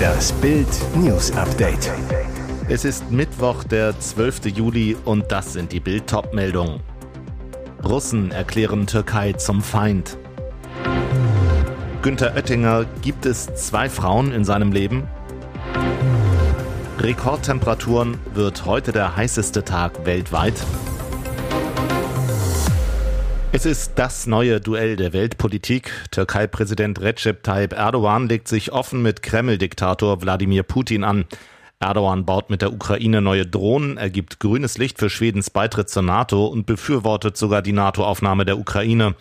Das Bild News Update. Es ist Mittwoch, der 12. Juli und das sind die Bild meldungen Russen erklären Türkei zum Feind. Günter Oettinger, gibt es zwei Frauen in seinem Leben? Rekordtemperaturen wird heute der heißeste Tag weltweit. Es ist das neue Duell der Weltpolitik. Türkei-Präsident Recep Tayyip Erdogan legt sich offen mit Kreml-Diktator Wladimir Putin an. Erdogan baut mit der Ukraine neue Drohnen, er gibt grünes Licht für Schwedens Beitritt zur NATO und befürwortet sogar die NATO-Aufnahme der Ukraine.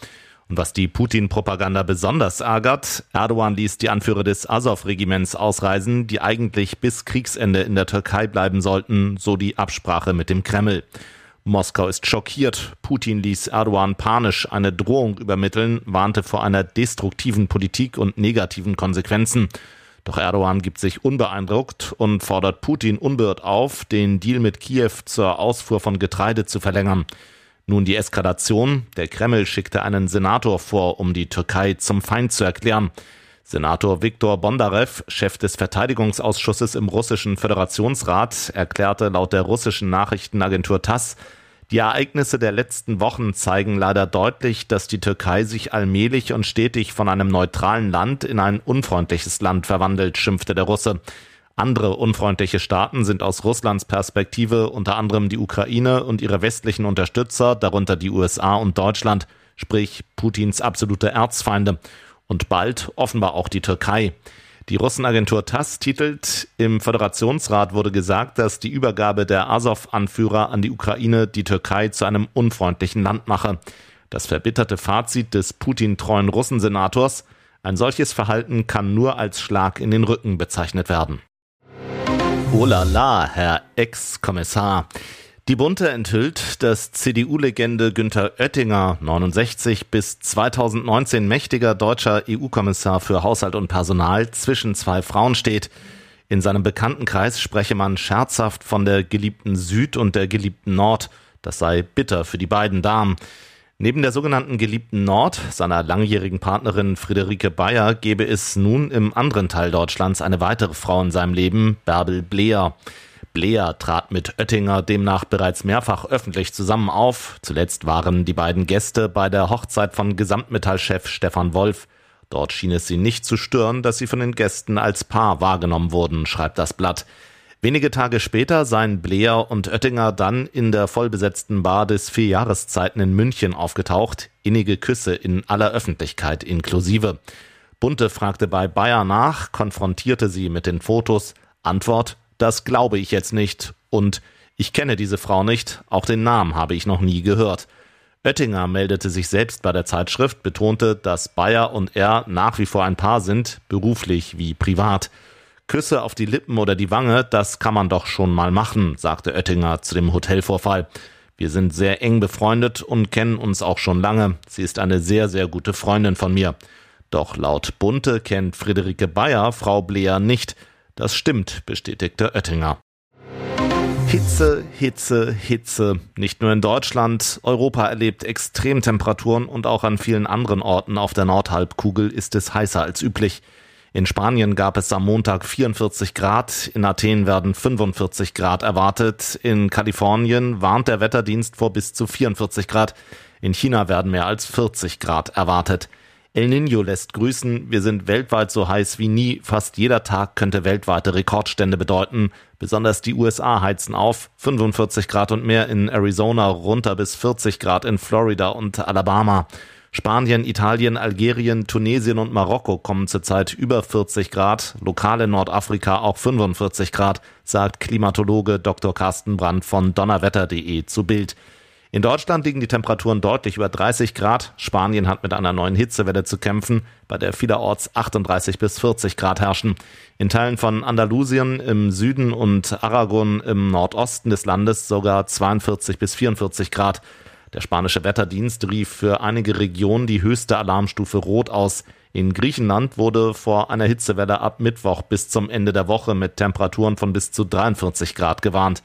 Und was die Putin-Propaganda besonders ärgert, Erdogan ließ die Anführer des Azov-Regiments ausreisen, die eigentlich bis Kriegsende in der Türkei bleiben sollten, so die Absprache mit dem Kreml. Moskau ist schockiert. Putin ließ Erdogan panisch eine Drohung übermitteln, warnte vor einer destruktiven Politik und negativen Konsequenzen. Doch Erdogan gibt sich unbeeindruckt und fordert Putin unbeirrt auf, den Deal mit Kiew zur Ausfuhr von Getreide zu verlängern. Nun die Eskalation. Der Kreml schickte einen Senator vor, um die Türkei zum Feind zu erklären. Senator Viktor Bondarev, Chef des Verteidigungsausschusses im russischen Föderationsrat, erklärte laut der russischen Nachrichtenagentur TASS, die Ereignisse der letzten Wochen zeigen leider deutlich, dass die Türkei sich allmählich und stetig von einem neutralen Land in ein unfreundliches Land verwandelt, schimpfte der Russe. Andere unfreundliche Staaten sind aus Russlands Perspektive unter anderem die Ukraine und ihre westlichen Unterstützer, darunter die USA und Deutschland, sprich Putins absolute Erzfeinde. Und bald offenbar auch die Türkei. Die Russenagentur TASS titelt, im Föderationsrat wurde gesagt, dass die Übergabe der Azov-Anführer an die Ukraine die Türkei zu einem unfreundlichen Land mache. Das verbitterte Fazit des Putin-treuen Russensenators, ein solches Verhalten kann nur als Schlag in den Rücken bezeichnet werden. Oh la la, Herr Ex-Kommissar. Die Bunte enthüllt, dass CDU-Legende Günther Oettinger, 69 bis 2019 mächtiger deutscher EU-Kommissar für Haushalt und Personal, zwischen zwei Frauen steht. In seinem Bekanntenkreis spreche man scherzhaft von der geliebten Süd und der geliebten Nord. Das sei bitter für die beiden Damen. Neben der sogenannten geliebten Nord, seiner langjährigen Partnerin Friederike Bayer, gebe es nun im anderen Teil Deutschlands eine weitere Frau in seinem Leben, Bärbel Bleer. Blair trat mit Oettinger demnach bereits mehrfach öffentlich zusammen auf. Zuletzt waren die beiden Gäste bei der Hochzeit von Gesamtmetallchef Stefan Wolf. Dort schien es sie nicht zu stören, dass sie von den Gästen als Paar wahrgenommen wurden, schreibt das Blatt. Wenige Tage später seien Blair und Oettinger dann in der vollbesetzten Bar des Vierjahreszeiten in München aufgetaucht, innige Küsse in aller Öffentlichkeit inklusive. Bunte fragte bei Bayer nach, konfrontierte sie mit den Fotos. Antwort das glaube ich jetzt nicht. Und ich kenne diese Frau nicht, auch den Namen habe ich noch nie gehört. Oettinger meldete sich selbst bei der Zeitschrift, betonte, dass Bayer und er nach wie vor ein Paar sind, beruflich wie privat. Küsse auf die Lippen oder die Wange, das kann man doch schon mal machen, sagte Oettinger zu dem Hotelvorfall. Wir sind sehr eng befreundet und kennen uns auch schon lange. Sie ist eine sehr, sehr gute Freundin von mir. Doch laut Bunte kennt Friederike Bayer Frau Bleer nicht. Das stimmt, bestätigte Oettinger. Hitze, Hitze, Hitze. Nicht nur in Deutschland, Europa erlebt Extremtemperaturen und auch an vielen anderen Orten auf der Nordhalbkugel ist es heißer als üblich. In Spanien gab es am Montag 44 Grad, in Athen werden 45 Grad erwartet, in Kalifornien warnt der Wetterdienst vor bis zu 44 Grad, in China werden mehr als 40 Grad erwartet. El Nino lässt grüßen, wir sind weltweit so heiß wie nie, fast jeder Tag könnte weltweite Rekordstände bedeuten. Besonders die USA heizen auf, 45 Grad und mehr in Arizona, runter bis 40 Grad in Florida und Alabama. Spanien, Italien, Algerien, Tunesien und Marokko kommen zurzeit über 40 Grad, lokale Nordafrika auch 45 Grad, sagt Klimatologe Dr. Carsten Brandt von donnerwetter.de zu Bild. In Deutschland liegen die Temperaturen deutlich über 30 Grad. Spanien hat mit einer neuen Hitzewelle zu kämpfen, bei der vielerorts 38 bis 40 Grad herrschen. In Teilen von Andalusien im Süden und Aragon im Nordosten des Landes sogar 42 bis 44 Grad. Der spanische Wetterdienst rief für einige Regionen die höchste Alarmstufe Rot aus. In Griechenland wurde vor einer Hitzewelle ab Mittwoch bis zum Ende der Woche mit Temperaturen von bis zu 43 Grad gewarnt.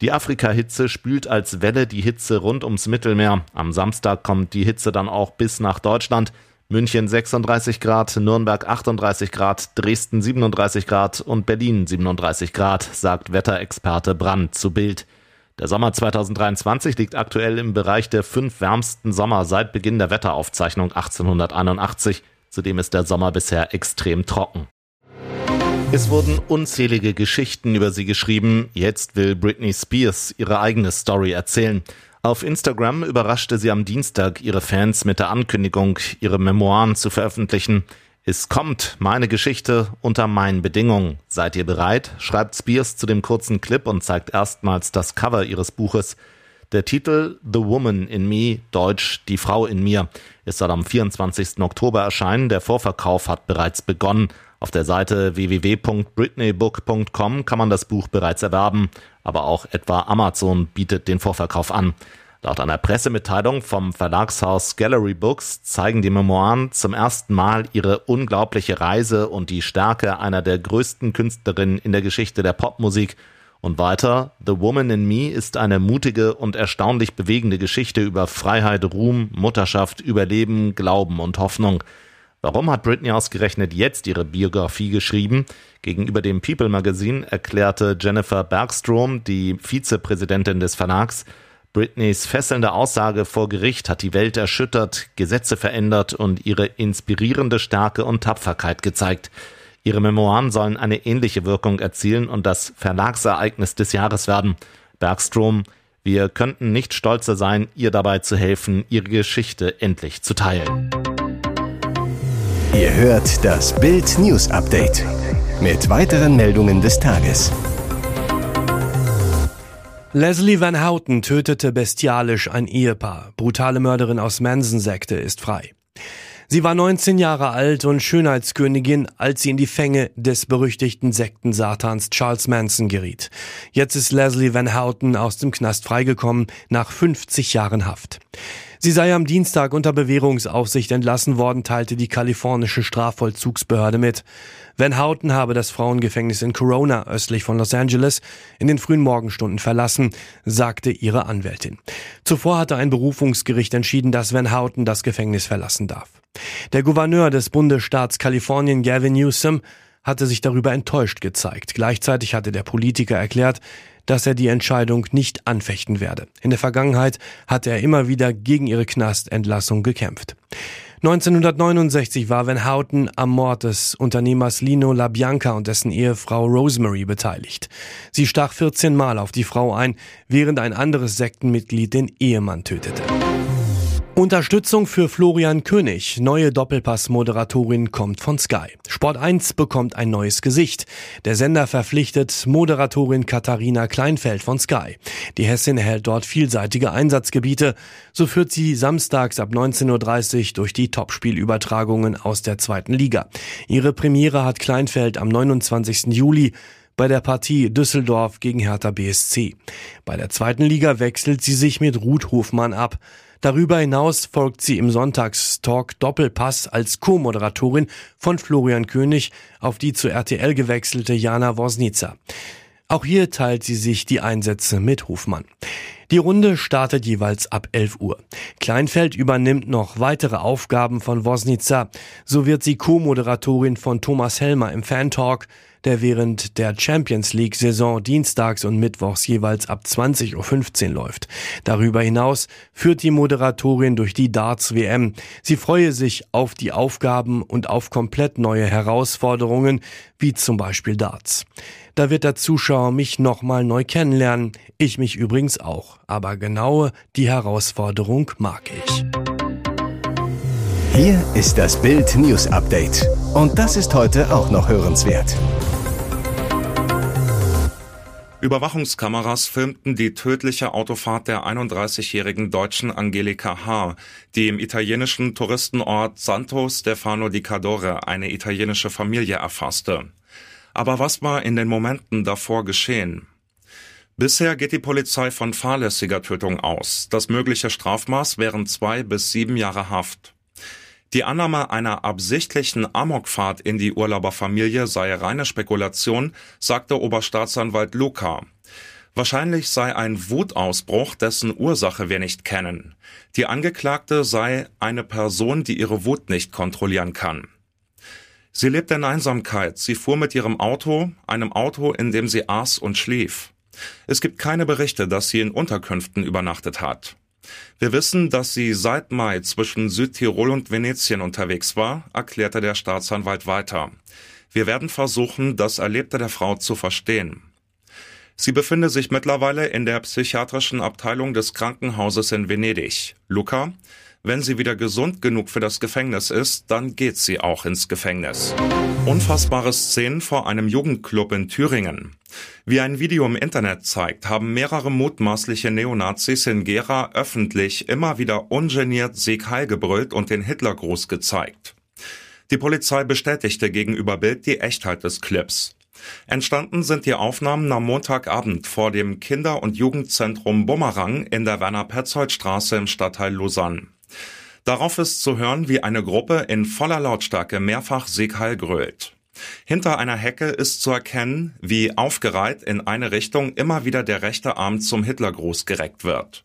Die Afrika-Hitze spült als Welle die Hitze rund ums Mittelmeer. Am Samstag kommt die Hitze dann auch bis nach Deutschland. München 36 Grad, Nürnberg 38 Grad, Dresden 37 Grad und Berlin 37 Grad, sagt Wetterexperte Brand zu Bild. Der Sommer 2023 liegt aktuell im Bereich der fünf wärmsten Sommer seit Beginn der Wetteraufzeichnung 1881. Zudem ist der Sommer bisher extrem trocken. Es wurden unzählige Geschichten über sie geschrieben. Jetzt will Britney Spears ihre eigene Story erzählen. Auf Instagram überraschte sie am Dienstag ihre Fans mit der Ankündigung, ihre Memoiren zu veröffentlichen. Es kommt meine Geschichte unter meinen Bedingungen. Seid ihr bereit? schreibt Spears zu dem kurzen Clip und zeigt erstmals das Cover ihres Buches. Der Titel The Woman in Me, Deutsch Die Frau in mir, ist soll am 24. Oktober erscheinen. Der Vorverkauf hat bereits begonnen. Auf der Seite www.britneybook.com kann man das Buch bereits erwerben, aber auch etwa Amazon bietet den Vorverkauf an. Laut einer Pressemitteilung vom Verlagshaus Gallery Books zeigen die Memoiren zum ersten Mal ihre unglaubliche Reise und die Stärke einer der größten Künstlerinnen in der Geschichte der Popmusik. Und weiter, The Woman in Me ist eine mutige und erstaunlich bewegende Geschichte über Freiheit, Ruhm, Mutterschaft, Überleben, Glauben und Hoffnung. Warum hat Britney ausgerechnet jetzt ihre Biografie geschrieben? Gegenüber dem People Magazine erklärte Jennifer Bergstrom, die Vizepräsidentin des Verlags, Britneys fesselnde Aussage vor Gericht hat die Welt erschüttert, Gesetze verändert und ihre inspirierende Stärke und Tapferkeit gezeigt. Ihre Memoiren sollen eine ähnliche Wirkung erzielen und das Verlagsereignis des Jahres werden. Bergstrom, wir könnten nicht stolzer sein, ihr dabei zu helfen, ihre Geschichte endlich zu teilen. Ihr hört das Bild News Update mit weiteren Meldungen des Tages. Leslie Van Houten tötete bestialisch ein Ehepaar. Brutale Mörderin aus Manson-Sekte ist frei. Sie war 19 Jahre alt und Schönheitskönigin, als sie in die Fänge des berüchtigten Sektensatans Charles Manson geriet. Jetzt ist Leslie Van Houten aus dem Knast freigekommen nach 50 Jahren Haft. Sie sei am Dienstag unter Bewährungsaufsicht entlassen worden, teilte die kalifornische Strafvollzugsbehörde mit. Van Houten habe das Frauengefängnis in Corona östlich von Los Angeles in den frühen Morgenstunden verlassen, sagte ihre Anwältin. Zuvor hatte ein Berufungsgericht entschieden, dass Van Houten das Gefängnis verlassen darf. Der Gouverneur des Bundesstaats Kalifornien, Gavin Newsom, hatte sich darüber enttäuscht gezeigt. Gleichzeitig hatte der Politiker erklärt, dass er die Entscheidung nicht anfechten werde. In der Vergangenheit hatte er immer wieder gegen ihre Knastentlassung gekämpft. 1969 war Van Houten am Mord des Unternehmers Lino LaBianca und dessen Ehefrau Rosemary beteiligt. Sie stach 14 Mal auf die Frau ein, während ein anderes Sektenmitglied den Ehemann tötete. Unterstützung für Florian König. Neue Doppelpass-Moderatorin kommt von Sky. Sport 1 bekommt ein neues Gesicht. Der Sender verpflichtet Moderatorin Katharina Kleinfeld von Sky. Die Hessin erhält dort vielseitige Einsatzgebiete. So führt sie samstags ab 19.30 Uhr durch die Topspielübertragungen aus der zweiten Liga. Ihre Premiere hat Kleinfeld am 29. Juli bei der Partie Düsseldorf gegen Hertha BSC. Bei der zweiten Liga wechselt sie sich mit Ruth Hofmann ab. Darüber hinaus folgt sie im Sonntagstalk Doppelpass als Co-Moderatorin von Florian König auf die zu RTL gewechselte Jana Wosnica. Auch hier teilt sie sich die Einsätze mit Hofmann. Die Runde startet jeweils ab 11 Uhr. Kleinfeld übernimmt noch weitere Aufgaben von Wosnica. So wird sie Co-Moderatorin von Thomas Helmer im Fan-Talk der während der Champions League Saison dienstags und mittwochs jeweils ab 20.15 Uhr läuft. Darüber hinaus führt die Moderatorin durch die Darts WM. Sie freue sich auf die Aufgaben und auf komplett neue Herausforderungen, wie zum Beispiel Darts. Da wird der Zuschauer mich nochmal neu kennenlernen. Ich mich übrigens auch. Aber genau die Herausforderung mag ich. Hier ist das Bild News Update. Und das ist heute auch noch hörenswert. Überwachungskameras filmten die tödliche Autofahrt der 31-jährigen Deutschen Angelika H., die im italienischen Touristenort Santo Stefano di Cadore eine italienische Familie erfasste. Aber was war in den Momenten davor geschehen? Bisher geht die Polizei von fahrlässiger Tötung aus. Das mögliche Strafmaß wären zwei bis sieben Jahre Haft. Die Annahme einer absichtlichen Amokfahrt in die Urlauberfamilie sei reine Spekulation, sagte Oberstaatsanwalt Luca. Wahrscheinlich sei ein Wutausbruch, dessen Ursache wir nicht kennen. Die Angeklagte sei eine Person, die ihre Wut nicht kontrollieren kann. Sie lebt in Einsamkeit. Sie fuhr mit ihrem Auto, einem Auto, in dem sie aß und schlief. Es gibt keine Berichte, dass sie in Unterkünften übernachtet hat. Wir wissen, dass sie seit Mai zwischen Südtirol und Venetien unterwegs war, erklärte der Staatsanwalt weiter. Wir werden versuchen, das Erlebte der Frau zu verstehen. Sie befinde sich mittlerweile in der psychiatrischen Abteilung des Krankenhauses in Venedig. Luca, wenn sie wieder gesund genug für das Gefängnis ist, dann geht sie auch ins Gefängnis. Unfassbare Szenen vor einem Jugendclub in Thüringen. Wie ein Video im Internet zeigt, haben mehrere mutmaßliche Neonazis in Gera öffentlich immer wieder ungeniert Sieg Heil gebrüllt und den Hitlergruß gezeigt. Die Polizei bestätigte gegenüber Bild die Echtheit des Clips. Entstanden sind die Aufnahmen am Montagabend vor dem Kinder- und Jugendzentrum Bumerang in der Werner-Petzold-Straße im Stadtteil Lausanne. Darauf ist zu hören, wie eine Gruppe in voller Lautstärke mehrfach Siegheil grölt. Hinter einer Hecke ist zu erkennen, wie aufgereiht in eine Richtung immer wieder der rechte Arm zum Hitlergruß gereckt wird.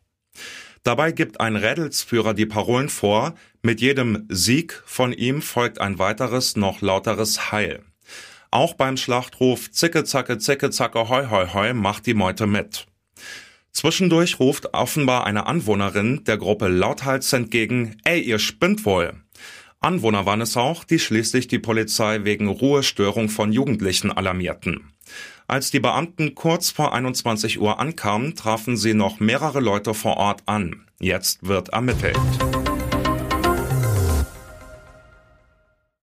Dabei gibt ein Rädelsführer die Parolen vor, mit jedem Sieg von ihm folgt ein weiteres, noch lauteres Heil. Auch beim Schlachtruf Zicke Zacke Zicke Zacke Hoi Hoi Hoi macht die Meute mit. Zwischendurch ruft offenbar eine Anwohnerin der Gruppe lauthals entgegen, ey, ihr spinnt wohl. Anwohner waren es auch, die schließlich die Polizei wegen Ruhestörung von Jugendlichen alarmierten. Als die Beamten kurz vor 21 Uhr ankamen, trafen sie noch mehrere Leute vor Ort an. Jetzt wird ermittelt.